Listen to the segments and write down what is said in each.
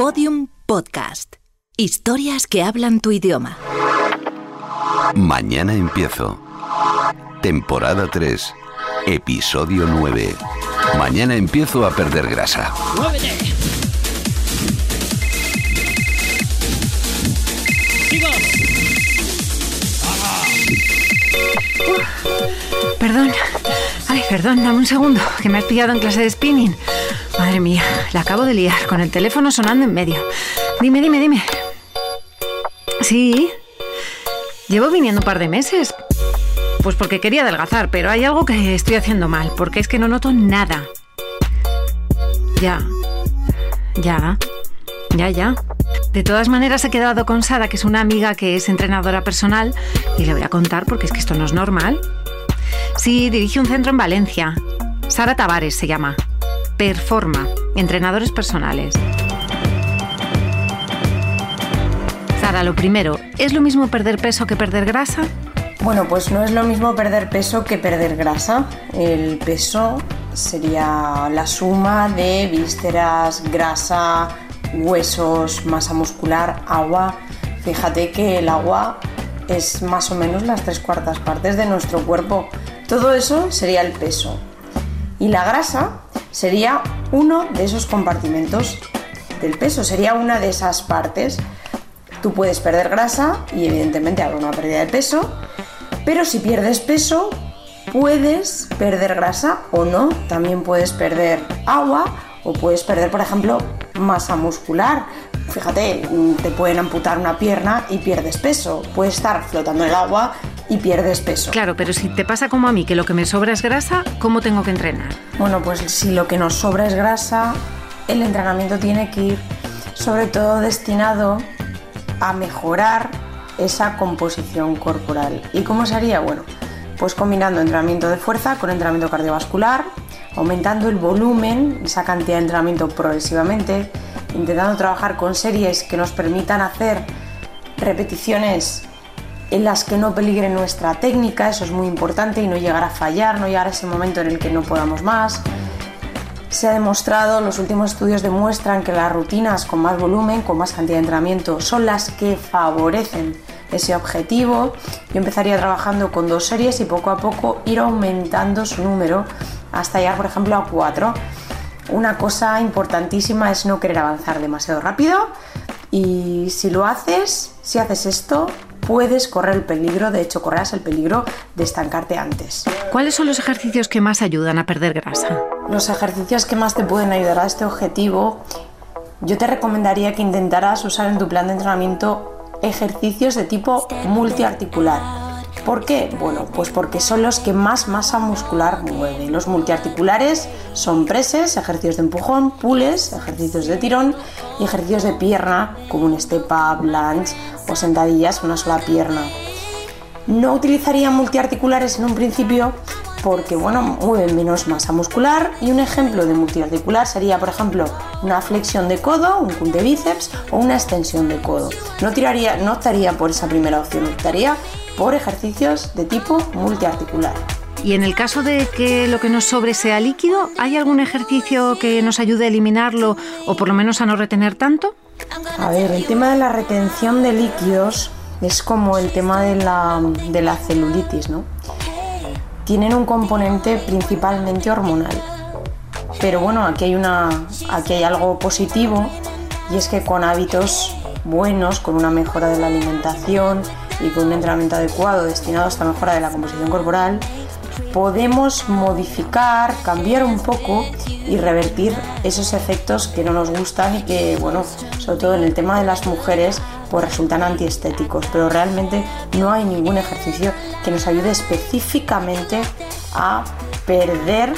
Podium Podcast. Historias que hablan tu idioma. Mañana empiezo. Temporada 3. Episodio 9. Mañana empiezo a perder grasa. ¡Muévete! ¡Chicos! Perdón. Ay, perdón, dame un segundo, que me has pillado en clase de spinning. Madre mía, la acabo de liar con el teléfono sonando en medio. Dime, dime, dime. Sí. Llevo viniendo un par de meses. Pues porque quería adelgazar, pero hay algo que estoy haciendo mal, porque es que no noto nada. Ya. Ya. Ya, ya. De todas maneras he quedado con Sara, que es una amiga que es entrenadora personal, y le voy a contar porque es que esto no es normal. Sí, dirige un centro en Valencia. Sara Tavares se llama. Performa, entrenadores personales. Sara, lo primero, ¿es lo mismo perder peso que perder grasa? Bueno, pues no es lo mismo perder peso que perder grasa. El peso sería la suma de vísceras, grasa, huesos, masa muscular, agua. Fíjate que el agua es más o menos las tres cuartas partes de nuestro cuerpo. Todo eso sería el peso. Y la grasa sería uno de esos compartimentos del peso, sería una de esas partes. Tú puedes perder grasa y evidentemente habrá una pérdida de peso, pero si pierdes peso, puedes perder grasa o no. También puedes perder agua o puedes perder, por ejemplo, masa muscular. Fíjate, te pueden amputar una pierna y pierdes peso. Puedes estar flotando en el agua y pierdes peso. Claro, pero si te pasa como a mí, que lo que me sobra es grasa, ¿cómo tengo que entrenar? Bueno, pues si lo que nos sobra es grasa, el entrenamiento tiene que ir sobre todo destinado a mejorar esa composición corporal. ¿Y cómo se haría? Bueno, pues combinando entrenamiento de fuerza con entrenamiento cardiovascular, aumentando el volumen, esa cantidad de entrenamiento progresivamente, intentando trabajar con series que nos permitan hacer repeticiones en las que no peligre nuestra técnica, eso es muy importante y no llegar a fallar, no llegar a ese momento en el que no podamos más. Se ha demostrado, los últimos estudios demuestran que las rutinas con más volumen, con más cantidad de entrenamiento, son las que favorecen ese objetivo. Yo empezaría trabajando con dos series y poco a poco ir aumentando su número hasta llegar, por ejemplo, a cuatro. Una cosa importantísima es no querer avanzar demasiado rápido y si lo haces, si haces esto, puedes correr el peligro, de hecho correrás el peligro de estancarte antes. ¿Cuáles son los ejercicios que más ayudan a perder grasa? Los ejercicios que más te pueden ayudar a este objetivo, yo te recomendaría que intentaras usar en tu plan de entrenamiento ejercicios de tipo multiarticular. ¿Por qué? Bueno, pues porque son los que más masa muscular mueven. Los multiarticulares son preses, ejercicios de empujón, pules, ejercicios de tirón y ejercicios de pierna como un step up, lunge o sentadillas una sola pierna. No utilizaría multiarticulares en un principio porque bueno, mueven menos masa muscular y un ejemplo de multiarticular sería, por ejemplo, una flexión de codo, un pull de bíceps o una extensión de codo. No tiraría, no optaría por esa primera opción, optaría por ejercicios de tipo multiarticular. Y en el caso de que lo que nos sobre sea líquido, ¿hay algún ejercicio que nos ayude a eliminarlo o por lo menos a no retener tanto? A ver, el tema de la retención de líquidos es como el tema de la, de la celulitis, ¿no? Tienen un componente principalmente hormonal. Pero bueno, aquí hay, una, aquí hay algo positivo y es que con hábitos buenos, con una mejora de la alimentación y con un entrenamiento adecuado destinado a esta mejora de la composición corporal, podemos modificar, cambiar un poco y revertir esos efectos que no nos gustan y que, bueno, sobre todo en el tema de las mujeres, pues resultan antiestéticos. Pero realmente no hay ningún ejercicio que nos ayude específicamente a perder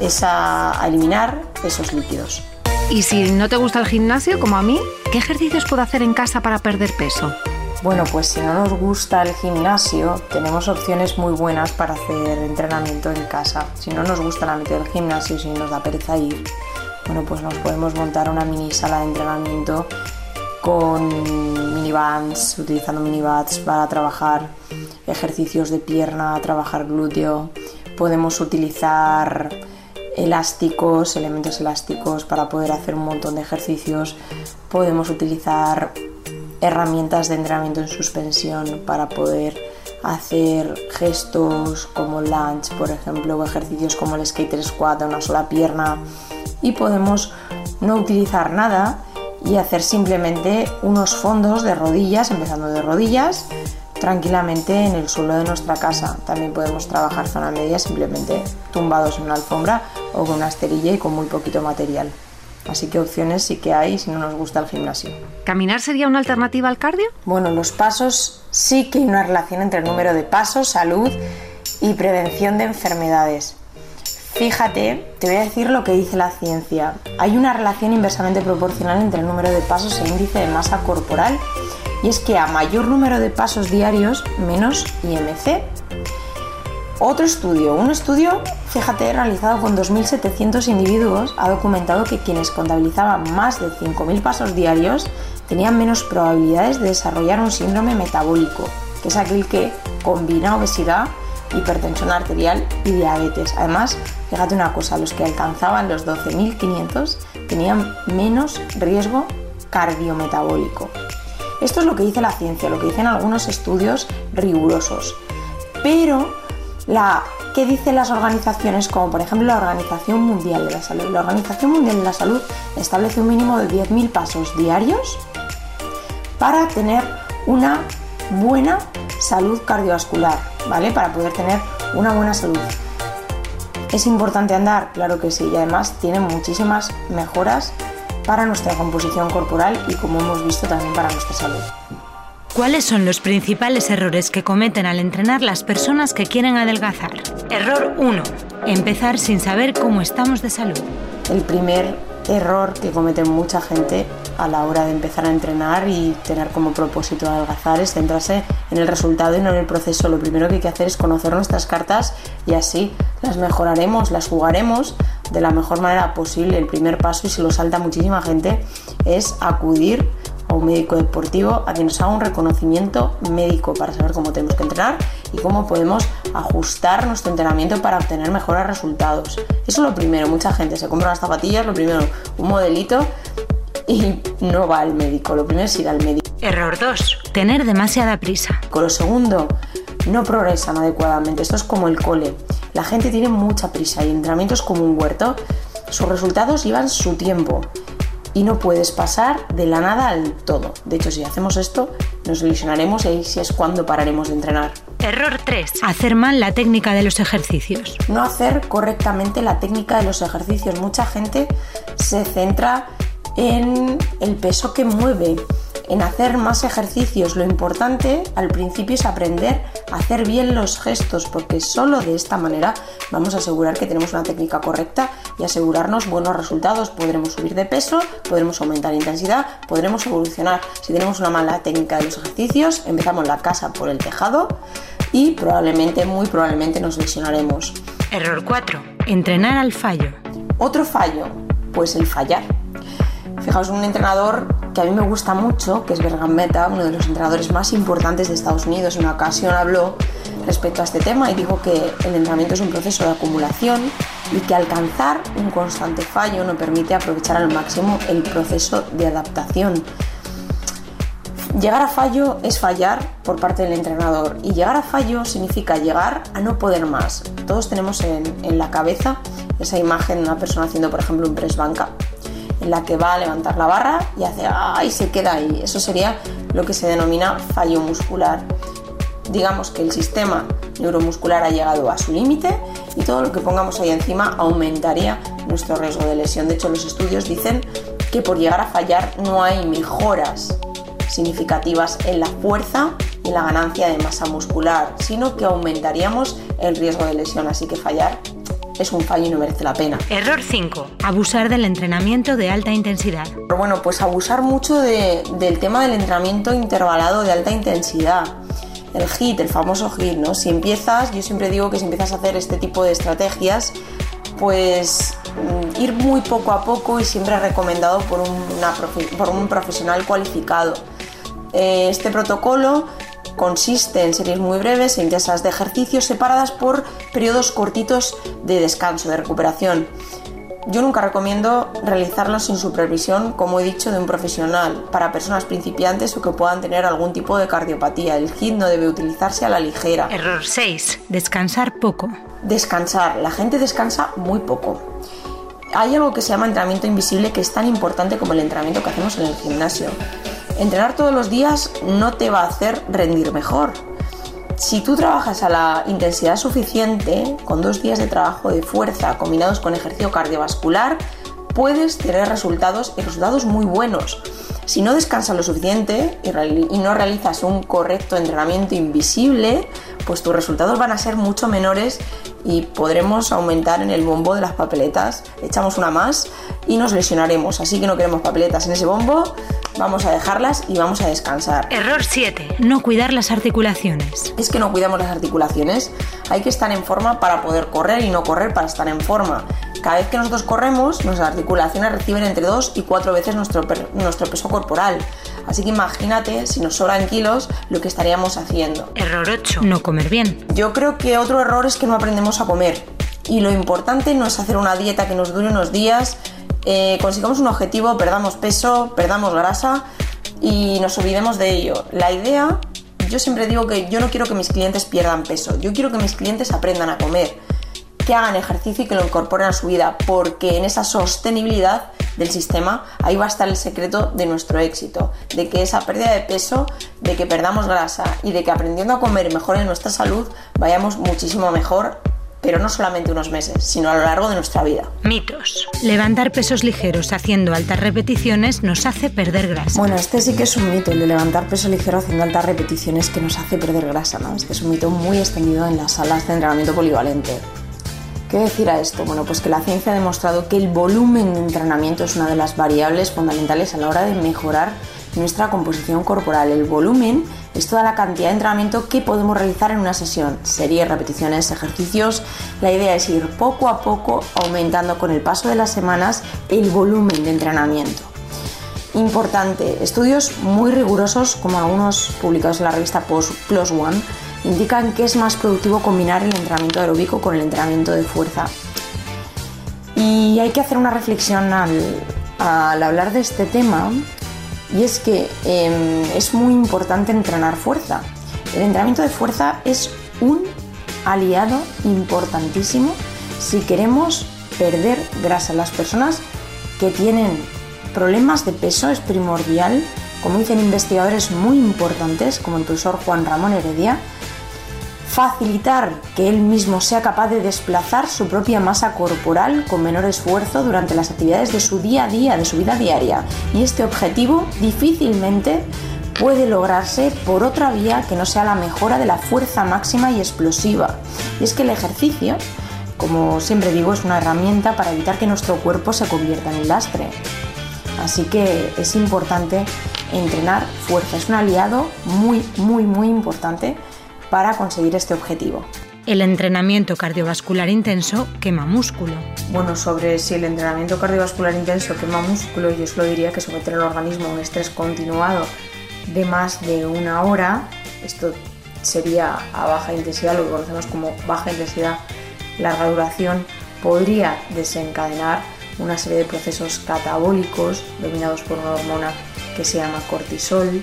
esa, a eliminar esos líquidos. Y si no te gusta el gimnasio, como a mí, ¿qué ejercicios puedo hacer en casa para perder peso? Bueno, pues si no nos gusta el gimnasio, tenemos opciones muy buenas para hacer entrenamiento en casa. Si no nos gusta la mente del gimnasio, si nos da pereza ir, bueno, pues nos podemos montar una mini sala de entrenamiento con minibands, utilizando minibands para trabajar ejercicios de pierna, trabajar glúteo. Podemos utilizar elásticos, elementos elásticos para poder hacer un montón de ejercicios. Podemos utilizar herramientas de entrenamiento en suspensión para poder hacer gestos como lunge, por ejemplo, o ejercicios como el skater squat a una sola pierna. Y podemos no utilizar nada y hacer simplemente unos fondos de rodillas, empezando de rodillas, tranquilamente en el suelo de nuestra casa. También podemos trabajar zona media simplemente tumbados en una alfombra o con una esterilla y con muy poquito material. Así que opciones sí que hay si no nos gusta el gimnasio. ¿Caminar sería una alternativa al cardio? Bueno, los pasos sí que hay una relación entre el número de pasos, salud y prevención de enfermedades. Fíjate, te voy a decir lo que dice la ciencia. Hay una relación inversamente proporcional entre el número de pasos e índice de masa corporal y es que a mayor número de pasos diarios, menos IMC. Otro estudio, un estudio, fíjate, realizado con 2.700 individuos, ha documentado que quienes contabilizaban más de 5.000 pasos diarios tenían menos probabilidades de desarrollar un síndrome metabólico, que es aquel que combina obesidad, hipertensión arterial y diabetes. Además, fíjate una cosa, los que alcanzaban los 12.500 tenían menos riesgo cardiometabólico. Esto es lo que dice la ciencia, lo que dicen algunos estudios rigurosos. Pero la, ¿qué dicen las organizaciones como por ejemplo la Organización Mundial de la Salud? La Organización Mundial de la Salud establece un mínimo de 10.000 pasos diarios para tener una buena salud cardiovascular, ¿vale? Para poder tener una buena salud. ¿Es importante andar? Claro que sí, y además tiene muchísimas mejoras para nuestra composición corporal y como hemos visto también para nuestra salud. ¿Cuáles son los principales errores que cometen al entrenar las personas que quieren adelgazar? Error 1. Empezar sin saber cómo estamos de salud. El primer error que comete mucha gente a la hora de empezar a entrenar y tener como propósito adelgazar es centrarse en el resultado y no en el proceso. Lo primero que hay que hacer es conocer nuestras cartas y así las mejoraremos, las jugaremos de la mejor manera posible. El primer paso, y si lo salta muchísima gente, es acudir a un médico deportivo a que nos haga un reconocimiento médico para saber cómo tenemos que entrenar y cómo podemos ajustar nuestro entrenamiento para obtener mejores resultados. Eso es lo primero, mucha gente se compra unas zapatillas, lo primero, un modelito y no va al médico, lo primero es ir al médico. Error 2. Tener demasiada prisa. Con lo segundo, no progresan adecuadamente. Esto es como el cole. La gente tiene mucha prisa y el entrenamiento es como un huerto. Sus resultados llevan su tiempo y no puedes pasar de la nada al todo. De hecho, si hacemos esto, nos lesionaremos y ahí sí es cuando pararemos de entrenar. Error 3. Hacer mal la técnica de los ejercicios. No hacer correctamente la técnica de los ejercicios. Mucha gente se centra en el peso que mueve, en hacer más ejercicios. Lo importante al principio es aprender a hacer bien los gestos, porque solo de esta manera vamos a asegurar que tenemos una técnica correcta y asegurarnos buenos resultados. Podremos subir de peso, podremos aumentar intensidad, podremos evolucionar. Si tenemos una mala técnica de los ejercicios, empezamos la casa por el tejado y probablemente, muy probablemente nos lesionaremos. Error 4. Entrenar al fallo. Otro fallo, pues el fallar. Fijaos, un entrenador que a mí me gusta mucho, que es Bergan Meta, uno de los entrenadores más importantes de Estados Unidos, en una ocasión habló respecto a este tema y dijo que el entrenamiento es un proceso de acumulación y que alcanzar un constante fallo no permite aprovechar al máximo el proceso de adaptación. Llegar a fallo es fallar por parte del entrenador y llegar a fallo significa llegar a no poder más. Todos tenemos en, en la cabeza esa imagen de una persona haciendo, por ejemplo, un press banca en la que va a levantar la barra y hace ¡ay! se queda ahí. Eso sería lo que se denomina fallo muscular. Digamos que el sistema neuromuscular ha llegado a su límite y todo lo que pongamos ahí encima aumentaría nuestro riesgo de lesión. De hecho, los estudios dicen que por llegar a fallar no hay mejoras significativas en la fuerza y en la ganancia de masa muscular, sino que aumentaríamos el riesgo de lesión. Así que fallar es un fallo y no merece la pena. Error 5. Abusar del entrenamiento de alta intensidad. Pero bueno, pues abusar mucho del tema del entrenamiento intervalado de alta intensidad. El HIT, el famoso HIT, ¿no? Si empiezas, yo siempre digo que si empiezas a hacer este tipo de estrategias, pues mm, ir muy poco a poco y siempre recomendado por, por un profesional cualificado. Eh, este protocolo consiste en series muy breves e intensas de ejercicios separadas por periodos cortitos de descanso, de recuperación. Yo nunca recomiendo realizarlo sin supervisión, como he dicho, de un profesional, para personas principiantes o que puedan tener algún tipo de cardiopatía. El HIIT no debe utilizarse a la ligera. Error 6. Descansar poco. Descansar. La gente descansa muy poco. Hay algo que se llama entrenamiento invisible que es tan importante como el entrenamiento que hacemos en el gimnasio. Entrenar todos los días no te va a hacer rendir mejor. Si tú trabajas a la intensidad suficiente, con dos días de trabajo de fuerza combinados con ejercicio cardiovascular, puedes tener resultados y resultados muy buenos. Si no descansas lo suficiente y, no realizas un correcto entrenamiento invisible, pues tus resultados van a ser mucho menores y podremos aumentar en el bombo de las papeletas. Echamos una más y nos lesionaremos. Así que no queremos papeletas en ese bombo, vamos a dejarlas y vamos a descansar. Error 7. No cuidar las articulaciones. Es que no cuidamos las articulaciones. Hay que estar en forma para poder correr y no correr para estar en forma. Cada vez que nosotros corremos, nuestras articulaciones reciben entre 2 y 4 veces nuestro, nuestro peso corporal. Así que imagínate, si nos sobran kilos, lo que estaríamos haciendo. Error 8. No comer bien. Yo creo que otro error es que no aprendemos a comer. Y lo importante no es hacer una dieta que nos dure unos días, eh, consigamos un objetivo, perdamos peso, perdamos grasa y nos olvidemos de ello. La idea, yo siempre digo que yo no quiero que mis clientes pierdan peso, yo quiero que mis clientes aprendan a comer, que hagan ejercicio y que lo incorporen a su vida, porque en esa sostenibilidad del sistema ahí va a estar el secreto de nuestro éxito, de que esa pérdida de peso, de que perdamos grasa y de que aprendiendo a comer y mejoren nuestra salud vayamos muchísimo mejor pero no solamente unos meses, sino a lo largo de nuestra vida. Mitos. Levantar pesos ligeros haciendo altas repeticiones nos hace perder grasa. Bueno, este sí que es un mito, el de levantar peso ligero haciendo altas repeticiones que nos hace perder grasa, ¿no? Este es un mito muy extendido en las salas de entrenamiento polivalente. ¿Qué decir a esto? Bueno, pues que la ciencia ha demostrado que el volumen de entrenamiento es una de las variables fundamentales a la hora de mejorar nuestra composición corporal. El volumen es toda la cantidad de entrenamiento que podemos realizar en una sesión, series, repeticiones, ejercicios. La idea es ir poco a poco aumentando con el paso de las semanas el volumen de entrenamiento. Importante, estudios muy rigurosos, como algunos publicados en la revista Plus One, indican que es más productivo combinar el entrenamiento aeróbico con el entrenamiento de fuerza. Y hay que hacer una reflexión al, al hablar de este tema y es que em, es muy importante entrenar fuerza. El entrenamiento de fuerza es un aliado importantísimo si queremos perder grasa. Las personas que tienen problemas de peso es primordial, como dicen investigadores muy importantes como el profesor Juan Ramón Heredia, facilitar que él mismo sea capaz de desplazar su propia masa corporal con menor esfuerzo durante las actividades de su día a día, de su vida diaria. Y este objetivo difícilmente puede lograrse por otra vía que no sea la mejora de la fuerza máxima y explosiva. Y es que el ejercicio, como siempre digo, es una herramienta para evitar que nuestro cuerpo se convierta en un lastre. Así que es importante entrenar fuerza, es un aliado muy, muy, muy importante para conseguir este objetivo. El entrenamiento cardiovascular intenso quema músculo. Bueno, sobre si el entrenamiento cardiovascular intenso quema músculo, yo os lo diría que someter al organismo a un estrés continuado de más de una hora, esto sería a baja intensidad, lo que conocemos como baja intensidad, larga duración, podría desencadenar una serie de procesos catabólicos dominados por una hormona que se llama cortisol,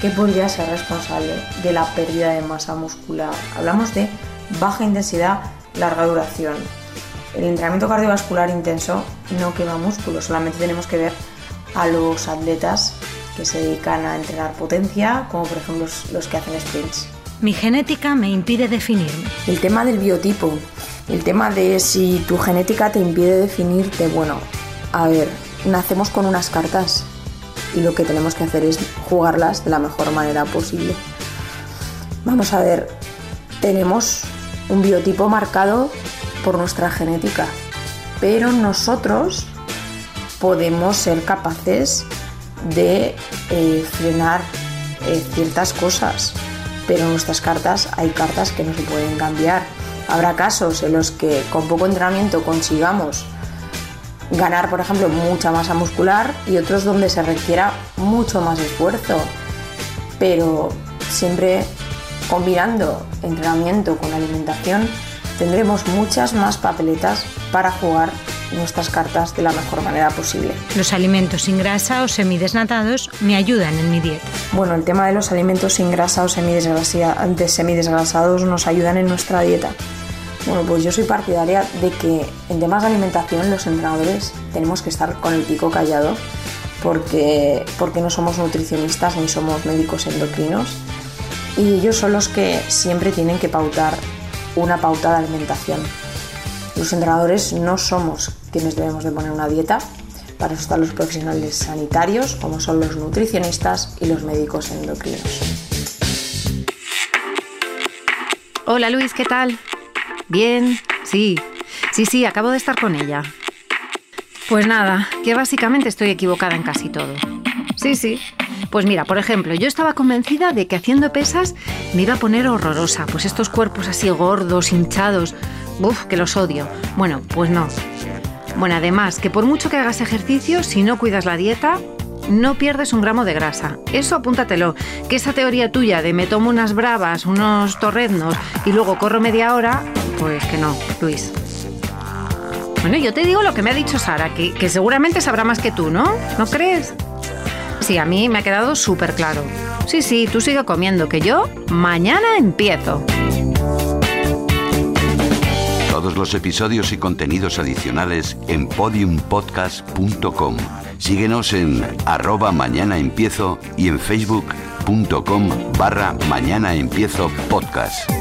que podría ser responsable de la pérdida de masa muscular. Hablamos de baja intensidad, larga duración. El entrenamiento cardiovascular intenso no quema músculo, solamente tenemos que ver a los atletas que se dedican a entrenar potencia, como por ejemplo los que hacen sprints. Mi genética me impide definirme. El tema del biotipo, el tema de si tu genética te impide definirte, bueno, a ver, nacemos con unas cartas y lo que tenemos que hacer es jugarlas de la mejor manera posible. Vamos a ver, tenemos un biotipo marcado por nuestra genética, pero nosotros podemos ser capaces de eh, frenar eh, ciertas cosas, pero en nuestras cartas hay cartas que no se pueden cambiar. Habrá casos en los que con poco entrenamiento consigamos ganar, por ejemplo, mucha masa muscular y otros donde se requiera mucho más esfuerzo. Pero siempre combinando entrenamiento con alimentación, tendremos muchas más papeletas para jugar nuestras cartas de la mejor manera posible. Los alimentos sin grasa o semidesnatados me ayudan en mi dieta. Bueno, el tema de los alimentos sin grasa o semidesgrasados nos ayudan en nuestra dieta. Bueno, pues yo soy partidaria de que en temas de alimentación los entrenadores tenemos que estar con el pico callado porque, porque no somos nutricionistas ni somos médicos endocrinos y ellos son los que siempre tienen que pautar una pauta de alimentación. Los entrenadores no somos quienes debemos de poner una dieta, para eso están los profesionales sanitarios, como son los nutricionistas y los médicos endocrinos. Hola Luis, ¿qué tal? Bien, sí, sí, sí, acabo de estar con ella. Pues nada, que básicamente estoy equivocada en casi todo. Sí, sí. Pues mira, por ejemplo, yo estaba convencida de que haciendo pesas me iba a poner horrorosa, pues estos cuerpos así gordos, hinchados, Uf, que los odio. Bueno, pues no. Bueno, además, que por mucho que hagas ejercicio, si no cuidas la dieta, no pierdes un gramo de grasa. Eso apúntatelo. Que esa teoría tuya de me tomo unas bravas, unos torreznos y luego corro media hora, pues que no, Luis. Bueno, yo te digo lo que me ha dicho Sara, que, seguramente sabrá más que tú, ¿no? ¿No crees? Sí, a mí me ha quedado súper claro. Sí, sí, tú sigue comiendo, que yo mañana empiezo todos los episodios y contenidos adicionales en podiumpodcast.com. Síguenos en arroba mañana empiezo y en facebook.com barra mañana empiezo podcast.